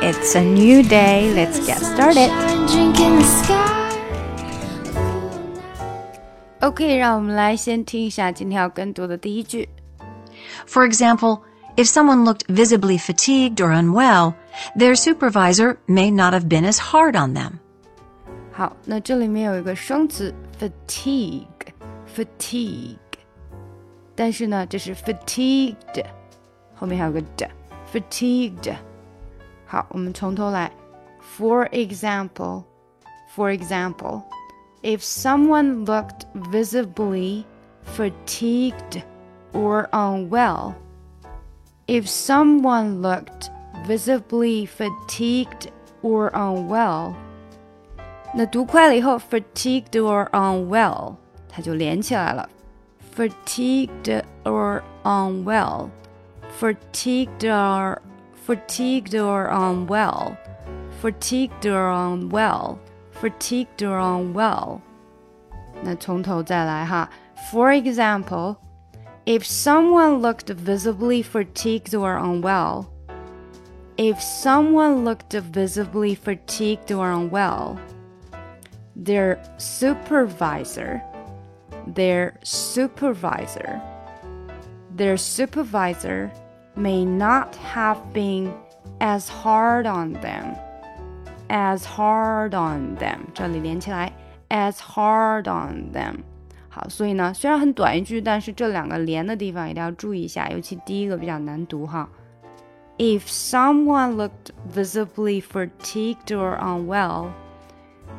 It's a new day. Let's get started. OK，让我们来先听一下今天要跟读的第一句。For example, if someone looked visibly fatigued or unwell, their supervisor may not have been as hard on them. 好，那这里面有一个生词 fatigue，fatigue，但是呢，这是 fatigued，后面还有个的，fatigued。 好，我们从头来。For example, for example, if someone looked visibly fatigued or unwell, if someone looked visibly fatigued or unwell，那读快了以后，fatigued or unwell，它就连起来了。fatigued or unwell，fatigued or fatigued or unwell, fatigued or unwell, fatigued or unwell. 那从头再来哈。For example, if someone looked visibly fatigued or unwell, if someone looked visibly fatigued or unwell, their supervisor, their supervisor, their supervisor may not have been as hard on them. As hard on them，这里连起来，as hard on them。好，所以呢，虽然很短一句，但是这两个连的地方一定要注意一下，尤其第一个比较难读哈。If someone looked visibly fatigued or unwell,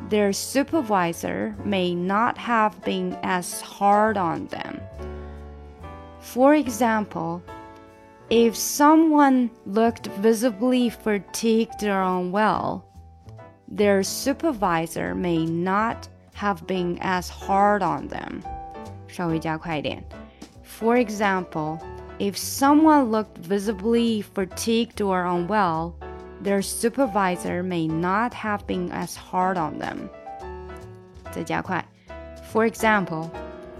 their supervisor may not have been as hard on them. For example, if someone looked visibly fatigued or unwell, their supervisor may not have been as hard on them. For example, if someone looked visibly fatigued or unwell, their supervisor may not have been as hard on them. For example,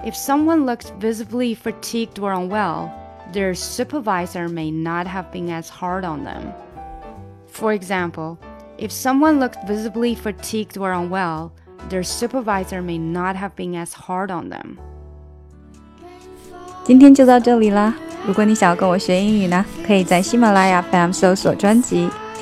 if someone looked visibly fatigued or unwell, their supervisor may not have been as hard on them. For example, if someone looked visibly fatigued or unwell, their supervisor may not have been as hard on them. 今天就到这里啦！如果你想要跟我学英语呢，可以在喜马拉雅 FM 搜索专辑